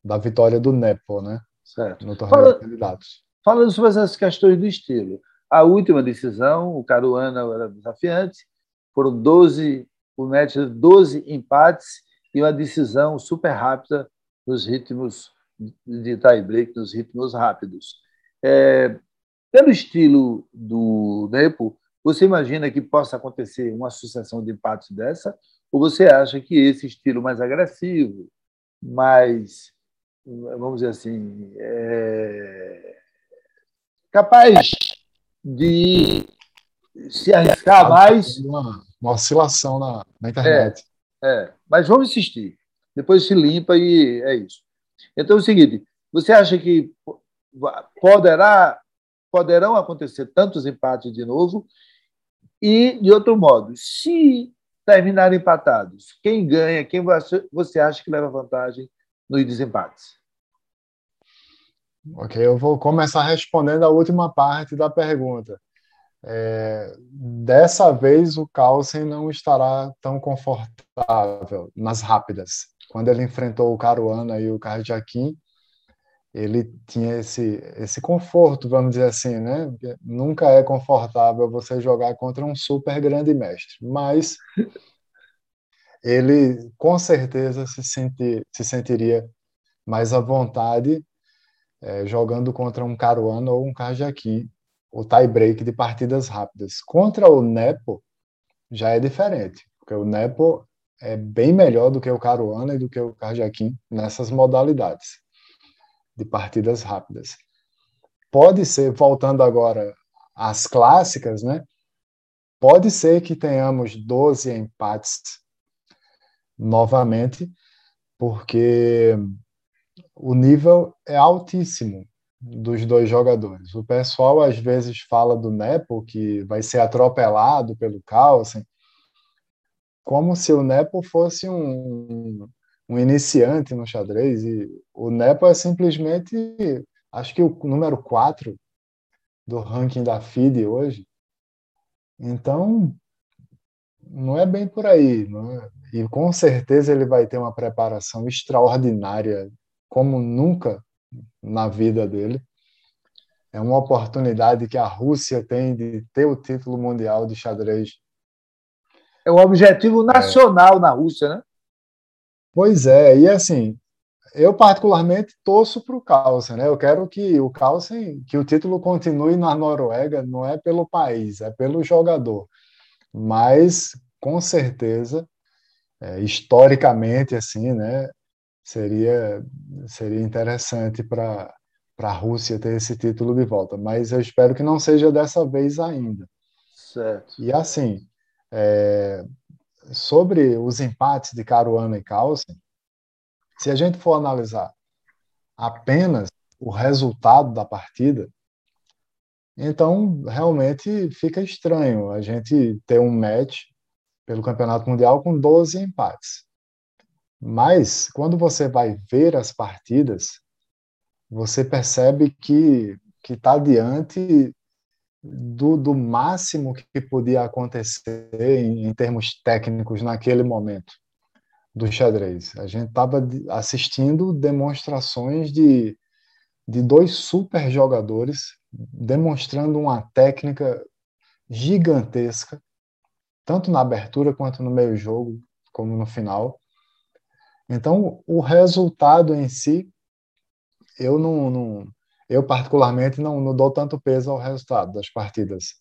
da vitória do Nepo, né? Certo. No torneio Fala, de candidatos. Falando sobre essas questões do estilo, a última decisão, o Caruana era desafiante, foram 12, o match 12 empates e uma decisão super rápida nos ritmos de tie break, nos ritmos rápidos. É, pelo estilo do Nepo, você imagina que possa acontecer uma sucessão de empates dessa? Ou você acha que esse estilo mais agressivo, mais, vamos dizer assim, é, capaz de se arriscar mais. Uma, uma oscilação na, na internet. É, é, mas vamos insistir. Depois se limpa e é isso. Então é o seguinte: você acha que poderá, poderão acontecer tantos empates de novo? E, de outro modo, se terminarem empatados, quem ganha, quem você acha que leva vantagem nos desempates? Ok, eu vou começar respondendo a última parte da pergunta. É, dessa vez o Carlsen não estará tão confortável nas rápidas. Quando ele enfrentou o Caruana e o Cardiaquim, ele tinha esse, esse conforto, vamos dizer assim, né? Nunca é confortável você jogar contra um super grande mestre, mas ele com certeza se, senti, se sentiria mais à vontade é, jogando contra um Caruana ou um Carjaqui, o tie break de partidas rápidas. Contra o Nepo já é diferente, porque o Nepo é bem melhor do que o Caruana e do que o Carjaqui nessas modalidades de partidas rápidas. Pode ser, voltando agora às clássicas, né? Pode ser que tenhamos 12 empates novamente, porque o nível é altíssimo dos dois jogadores. O pessoal às vezes fala do Nepo que vai ser atropelado pelo Carlsen, como se o Nepo fosse um, um iniciante no xadrez e o Nepo é simplesmente, acho que o número 4 do ranking da FIDE hoje. Então, não é bem por aí. É? E com certeza ele vai ter uma preparação extraordinária, como nunca na vida dele. É uma oportunidade que a Rússia tem de ter o título mundial de xadrez. É um objetivo nacional é. na Rússia, né? Pois é, e assim, eu particularmente torço para o Carlsen, né? Eu quero que o Carlsen, que o título continue na Noruega, não é pelo país, é pelo jogador. Mas com certeza, é, historicamente assim, né? Seria seria interessante para para a Rússia ter esse título de volta, mas eu espero que não seja dessa vez ainda. Certo. E assim, é, sobre os empates de Caruana e Carlsen, se a gente for analisar apenas o resultado da partida, então realmente fica estranho a gente ter um match pelo Campeonato Mundial com 12 empates. Mas quando você vai ver as partidas, você percebe que que está diante do, do máximo que podia acontecer em, em termos técnicos naquele momento do xadrez. A gente estava assistindo demonstrações de, de dois super jogadores demonstrando uma técnica gigantesca, tanto na abertura quanto no meio jogo, como no final. Então, o resultado em si, eu não, não eu particularmente não, não dou tanto peso ao resultado das partidas.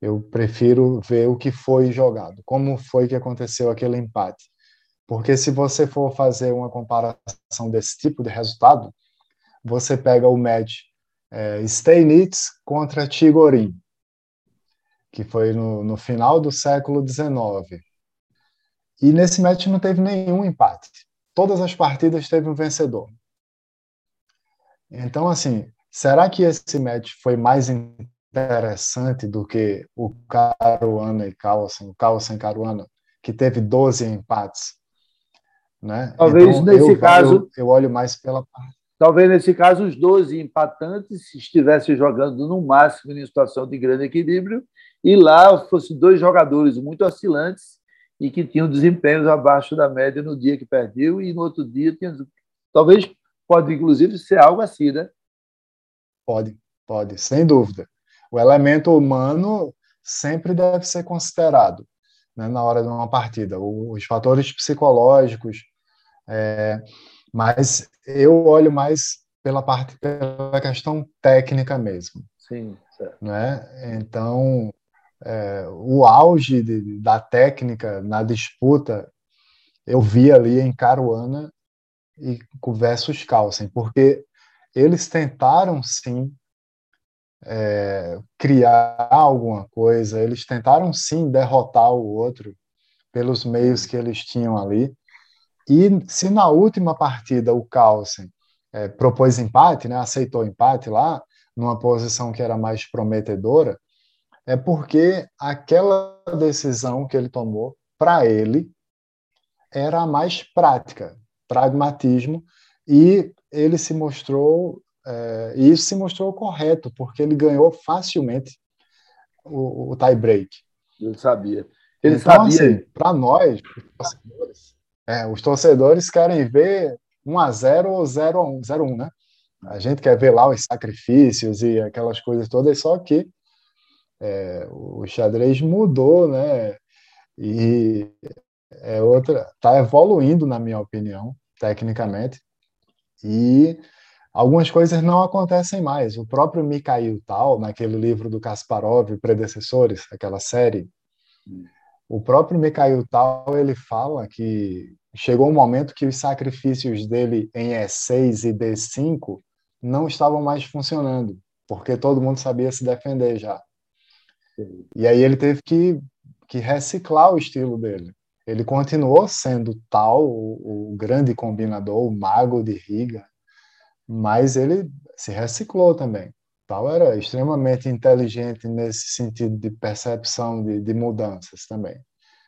Eu prefiro ver o que foi jogado, como foi que aconteceu aquele empate. Porque se você for fazer uma comparação desse tipo de resultado, você pega o match é, Steinitz contra Tigorin, que foi no, no final do século XIX. E nesse match não teve nenhum empate. Todas as partidas teve um vencedor. Então, assim, será que esse match foi mais interessante do que o Caruana e Carlsen, o Carlsen Caruana, que teve 12 empates? Né? Talvez então, nesse eu, caso. Eu, eu, olho mais pela parte. Talvez nesse caso os 12 empatantes estivessem jogando no máximo em situação de grande equilíbrio e lá fossem dois jogadores muito oscilantes e que tinham desempenhos abaixo da média no dia que perdeu e no outro dia tinha. Talvez pode inclusive ser algo assim, né? Pode, pode, sem dúvida. O elemento humano sempre deve ser considerado né, na hora de uma partida, os fatores psicológicos, é, mas eu olho mais pela parte pela questão técnica mesmo. Sim, certo. Né? Então, é, o auge de, da técnica na disputa eu vi ali em Caruana e versus Carlsen, porque eles tentaram sim é, criar alguma coisa, eles tentaram sim derrotar o outro pelos meios que eles tinham ali. E se na última partida o Carlsen é, propôs empate, né, aceitou empate lá, numa posição que era mais prometedora, é porque aquela decisão que ele tomou, para ele, era a mais prática, pragmatismo, e ele se mostrou é, e isso se mostrou correto, porque ele ganhou facilmente o, o tie break. Ele sabia. Ele então, sabia. Assim, para nós, os torcedores, é, os torcedores querem ver 1 a 0 ou 0 a 1, 0 a 1, né? A gente quer ver lá os sacrifícios e aquelas coisas todas, só que é, o xadrez mudou, né? E é outra, está evoluindo, na minha opinião, tecnicamente. E algumas coisas não acontecem mais. O próprio Mikhail Tal, naquele livro do Kasparov, Predecessores, aquela série, o próprio Mikhail Tal, ele fala que chegou um momento que os sacrifícios dele em E6 e D5 não estavam mais funcionando, porque todo mundo sabia se defender já. E aí ele teve que, que reciclar o estilo dele. Ele continuou sendo tal, o, o grande combinador, o mago de Riga, mas ele se reciclou também. Tal era extremamente inteligente nesse sentido de percepção de, de mudanças também.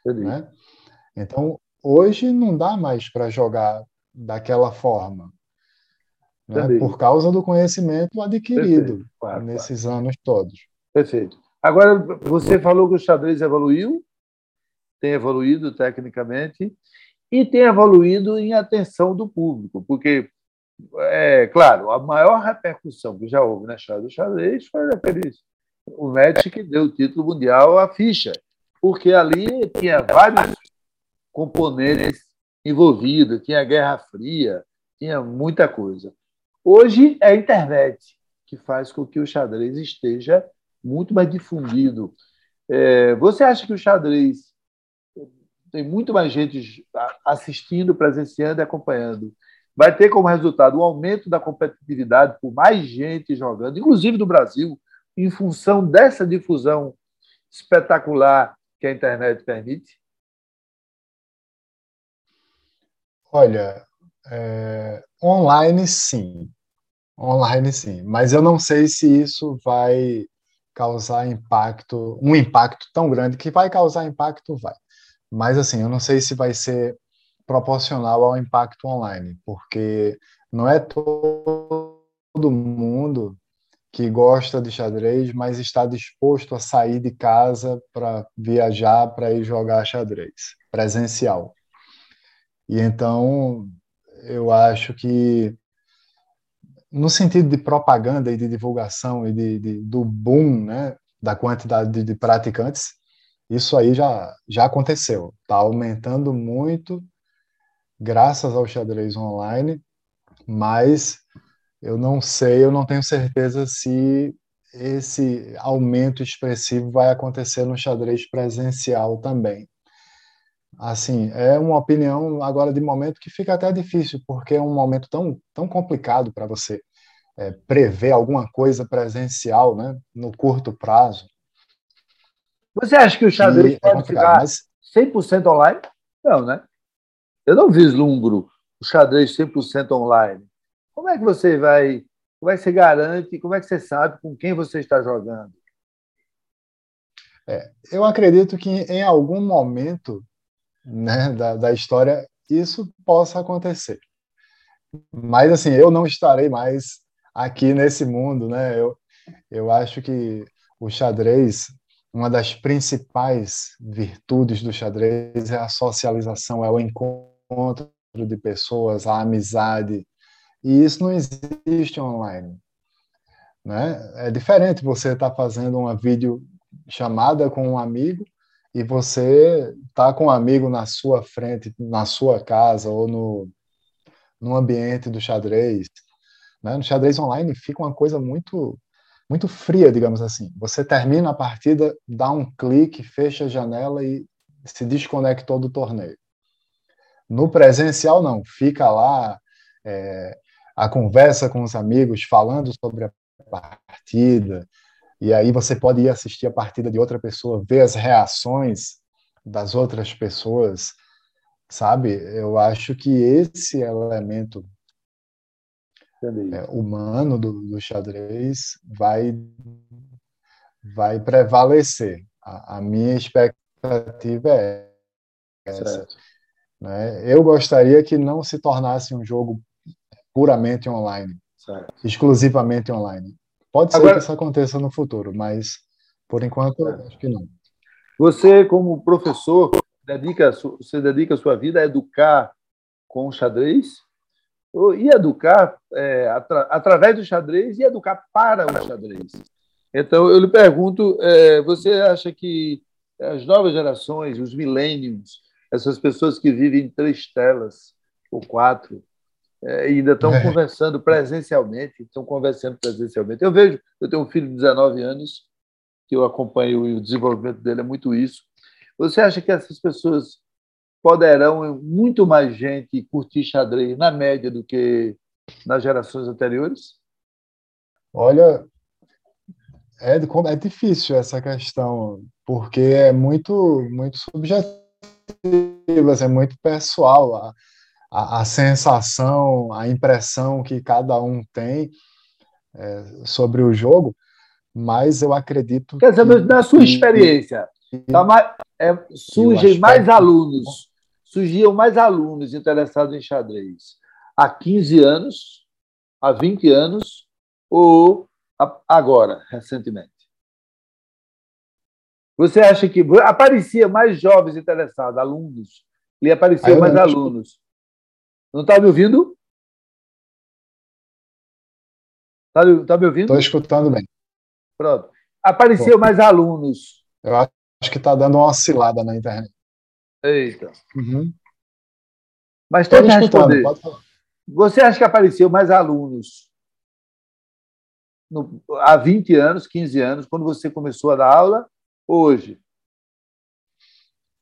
Né? Então, hoje não dá mais para jogar daquela forma, né? por causa do conhecimento adquirido Perfeito, claro, nesses claro. anos todos. Perfeito. Agora, você falou que o xadrez evoluiu, tem evoluído tecnicamente e tem evoluído em atenção do público, porque, é claro, a maior repercussão que já houve na história do xadrez foi aquele, o match que deu o título mundial à ficha, porque ali tinha vários componentes envolvidos, tinha Guerra Fria, tinha muita coisa. Hoje é a internet que faz com que o xadrez esteja muito mais difundido. É, você acha que o xadrez tem muito mais gente assistindo, presenciando e acompanhando. Vai ter como resultado o aumento da competitividade por mais gente jogando, inclusive do Brasil, em função dessa difusão espetacular que a internet permite? Olha, é, online sim. Online sim. Mas eu não sei se isso vai causar impacto, um impacto tão grande que vai causar impacto, vai. Mas assim, eu não sei se vai ser proporcional ao impacto online, porque não é todo mundo que gosta de xadrez, mas está disposto a sair de casa para viajar para ir jogar xadrez presencial. E então eu acho que no sentido de propaganda e de divulgação e de, de do boom, né, da quantidade de, de praticantes, isso aí já, já aconteceu. Está aumentando muito graças ao xadrez online, mas eu não sei, eu não tenho certeza se esse aumento expressivo vai acontecer no xadrez presencial também. Assim, é uma opinião agora de momento que fica até difícil, porque é um momento tão, tão complicado para você é, prever alguma coisa presencial né, no curto prazo. Você acha que o xadrez e é pode é ficar mas... 100% online? Não, né? Eu não vislumbro o xadrez 100% online. Como é que você vai, como é que você garante, como é que você sabe com quem você está jogando? É, eu acredito que em algum momento né, da, da história isso possa acontecer. Mas assim, eu não estarei mais aqui nesse mundo, né? Eu, eu acho que o xadrez uma das principais virtudes do xadrez é a socialização, é o encontro de pessoas, a amizade. E isso não existe online. Né? É diferente você estar tá fazendo uma vídeo chamada com um amigo e você tá com um amigo na sua frente, na sua casa ou no, no ambiente do xadrez. Né? No xadrez online fica uma coisa muito muito fria, digamos assim. Você termina a partida, dá um clique, fecha a janela e se desconectou do torneio. No presencial, não. Fica lá é, a conversa com os amigos, falando sobre a partida, e aí você pode ir assistir a partida de outra pessoa, ver as reações das outras pessoas, sabe? Eu acho que esse elemento é, humano do, do, xadrez vai, vai prevalecer. A, a minha expectativa é essa. Né? Eu gostaria que não se tornasse um jogo puramente online, certo. exclusivamente online. Pode ser Agora, que isso aconteça no futuro, mas por enquanto acho que não. Você, como professor, dedica, você dedica a sua vida a educar com xadrez? E educar é, atra, através do xadrez e educar para o xadrez. Então, eu lhe pergunto: é, você acha que as novas gerações, os millennials, essas pessoas que vivem em três telas ou quatro, é, ainda estão é. conversando presencialmente, estão conversando presencialmente. Eu vejo, eu tenho um filho de 19 anos, que eu acompanho o desenvolvimento dele, é muito isso. Você acha que essas pessoas poderão muito mais gente curtir xadrez na média do que nas gerações anteriores? Olha, é, é difícil essa questão, porque é muito, muito subjetiva, assim, é muito pessoal a, a, a, sensação, a impressão que cada um tem é, sobre o jogo, mas eu acredito. Quer dizer, que, na sua experiência, tá mais, é, surgem mais alunos surgiam mais alunos interessados em xadrez há 15 anos, há 20 anos ou agora, recentemente? Você acha que aparecia mais jovens interessados, alunos? E apareciam mais alunos? Não está me ouvindo? Está tá me ouvindo? Estou escutando bem. Pronto. Apareciam mais alunos. Eu acho que está dando uma oscilada na internet. Eita. Uhum. Mas tenta responder. Você acha que apareceu mais alunos no, há 20 anos, 15 anos, quando você começou a dar aula, hoje?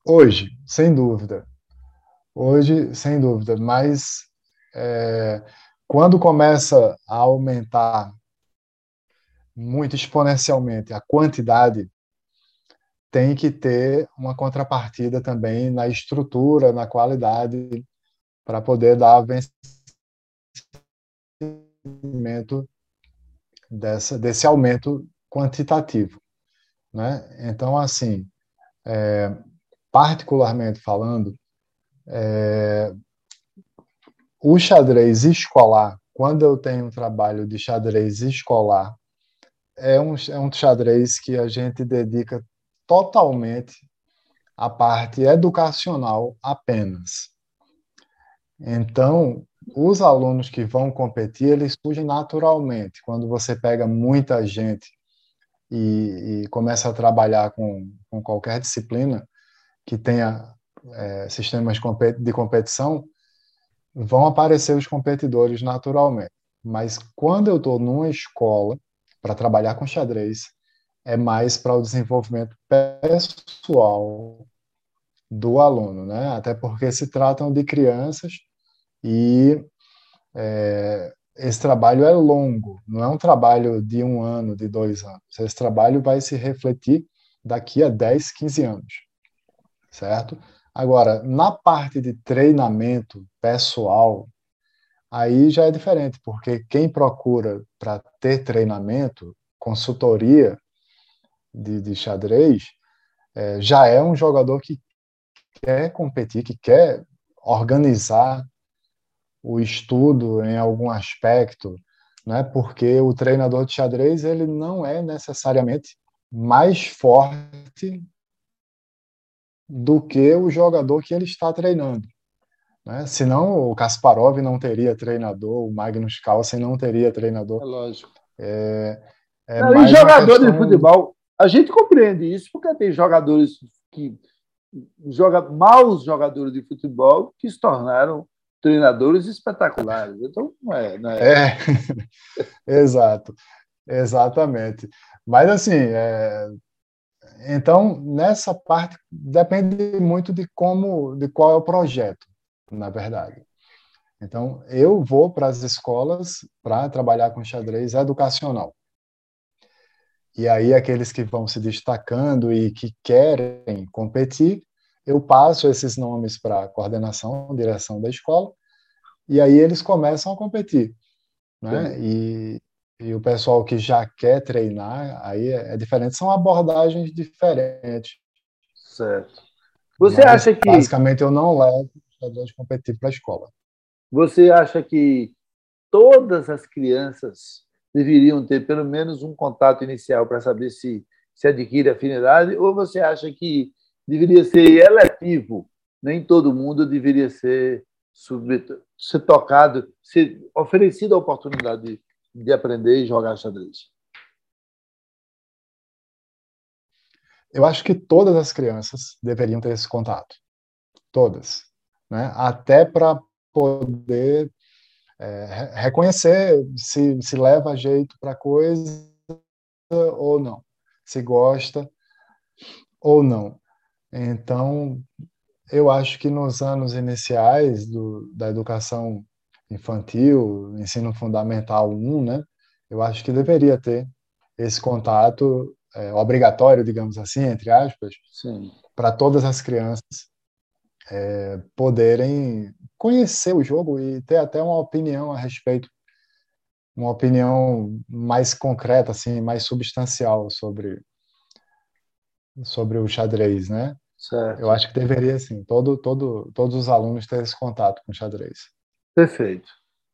Hoje, sem dúvida. Hoje, sem dúvida. Mas é, quando começa a aumentar muito exponencialmente a quantidade, tem que ter uma contrapartida também na estrutura, na qualidade, para poder dar vencimento dessa, desse aumento quantitativo. Né? Então, assim, é, particularmente falando, é, o xadrez escolar, quando eu tenho um trabalho de xadrez escolar, é um, é um xadrez que a gente dedica totalmente à parte educacional apenas. Então, os alunos que vão competir, eles surgem naturalmente. Quando você pega muita gente e, e começa a trabalhar com, com qualquer disciplina que tenha é, sistemas de competição, vão aparecer os competidores naturalmente. Mas quando eu estou numa escola para trabalhar com xadrez, é mais para o desenvolvimento pessoal do aluno, né? Até porque se tratam de crianças e é, esse trabalho é longo, não é um trabalho de um ano, de dois anos. Esse trabalho vai se refletir daqui a 10, 15 anos, certo? Agora, na parte de treinamento pessoal, aí já é diferente, porque quem procura para ter treinamento, consultoria de, de xadrez, é, já é um jogador que quer competir, que quer organizar o estudo em algum aspecto, né? Porque o treinador de xadrez ele não é necessariamente mais forte do que o jogador que ele está treinando. Né? Senão o Kasparov não teria treinador, o Magnus Carlsen não teria treinador. É lógico. É, é não, e jogadores questão... de futebol, a gente compreende isso porque tem jogadores que joga maus jogadores de futebol que se tornaram treinadores espetaculares. Então, não é. Não é... é. Exato, exatamente. Mas, assim, é... então, nessa parte, depende muito de como, de qual é o projeto, na verdade. Então, eu vou para as escolas para trabalhar com xadrez educacional. E aí, aqueles que vão se destacando e que querem competir, eu passo esses nomes para a coordenação, direção da escola, e aí eles começam a competir. Né? E, e o pessoal que já quer treinar, aí é, é diferente, são abordagens diferentes. Certo. Você Mas, acha que. Basicamente, eu não levo jogadores competir para a escola. Você acha que todas as crianças deveriam ter pelo menos um contato inicial para saber se, se adquire afinidade? Ou você acha que deveria ser eletivo. Nem todo mundo deveria ser, ser tocado, ser oferecido a oportunidade de, de aprender e jogar xadrez. Eu acho que todas as crianças deveriam ter esse contato. Todas. Né? Até para poder é, reconhecer se, se leva jeito para coisa ou não. Se gosta ou não. Então, eu acho que nos anos iniciais do, da educação infantil, ensino fundamental 1, né, eu acho que deveria ter esse contato é, obrigatório, digamos assim, entre aspas, para todas as crianças é, poderem conhecer o jogo e ter até uma opinião a respeito, uma opinião mais concreta, assim, mais substancial sobre sobre o xadrez, né? Certo. Eu acho que deveria, sim, todo, todo, todos os alunos terem esse contato com xadrez. Perfeito.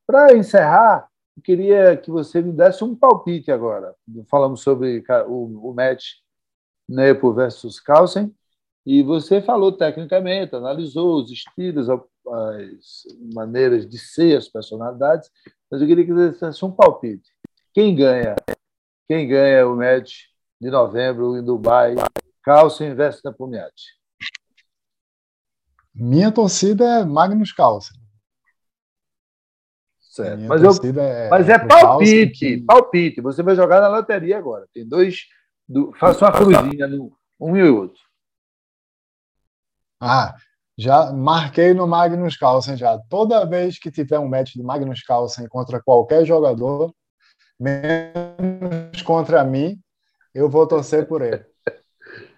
Para encerrar, eu queria que você me desse um palpite agora. Falamos sobre o, o match Nepo versus Carlsen, e você falou tecnicamente, analisou os estilos, as maneiras de ser, as personalidades, mas eu queria que você desse um palpite. Quem ganha? Quem ganha o match de novembro em Dubai? Carlsen versus Nepomiati. Minha torcida é Magnus Carlsen. Certo. Mas, eu, é, mas é palpite, que... palpite. Você vai jogar na loteria agora. Tem dois. Do, faça uma cruzinha no um e outro. Ah, já marquei no Magnus Carlsen já. Toda vez que tiver um match de Magnus Carlsen contra qualquer jogador, menos contra mim, eu vou torcer por ele.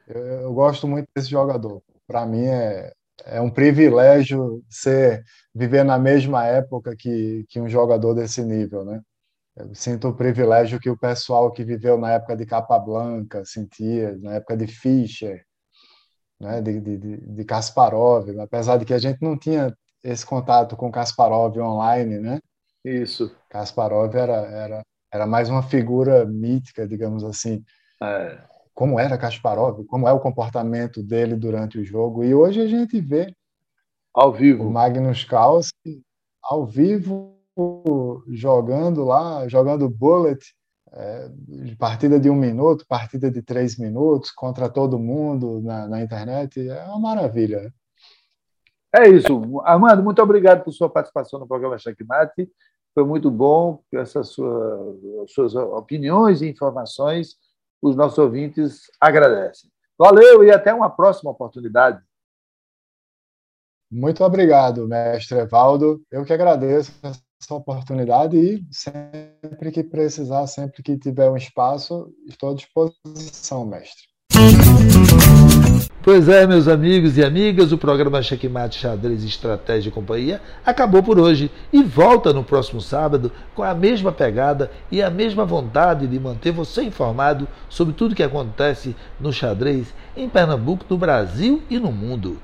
Eu, eu gosto muito desse jogador. Para mim é, é um privilégio ser viver na mesma época que, que um jogador desse nível, né? Eu sinto o privilégio que o pessoal que viveu na época de Capablanca sentia, na época de Fischer, né, de, de, de Kasparov, apesar de que a gente não tinha esse contato com Kasparov online, né? Isso. Kasparov era, era, era mais uma figura mítica, digamos assim. É como era Kasparov, como é o comportamento dele durante o jogo. E hoje a gente vê ao vivo o Magnus Carlsen ao vivo jogando lá, jogando bullet, é, partida de um minuto, partida de três minutos contra todo mundo na, na internet. É uma maravilha. É isso. Armando, muito obrigado por sua participação no programa Checkmate. Foi muito bom essas sua, suas opiniões e informações os nossos ouvintes agradecem. Valeu e até uma próxima oportunidade. Muito obrigado, mestre Evaldo. Eu que agradeço essa oportunidade e sempre que precisar, sempre que tiver um espaço, estou à disposição, mestre. Pois é, meus amigos e amigas, o programa Checkmate Xadrez Estratégia e Companhia acabou por hoje e volta no próximo sábado com a mesma pegada e a mesma vontade de manter você informado sobre tudo que acontece no xadrez em Pernambuco, no Brasil e no mundo.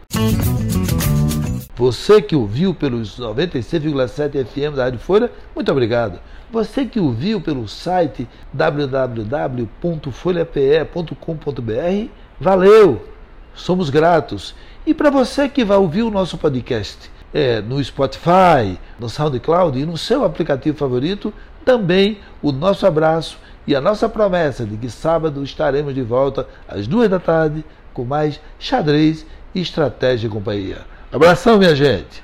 Você que ouviu pelos 96,7 FM da Rádio Folha, muito obrigado. Você que ouviu pelo site www.folhape.com.br, valeu! somos gratos. E para você que vai ouvir o nosso podcast é, no Spotify, no SoundCloud e no seu aplicativo favorito, também o nosso abraço e a nossa promessa de que sábado estaremos de volta às duas da tarde com mais xadrez, estratégia e companhia. Abração, minha gente!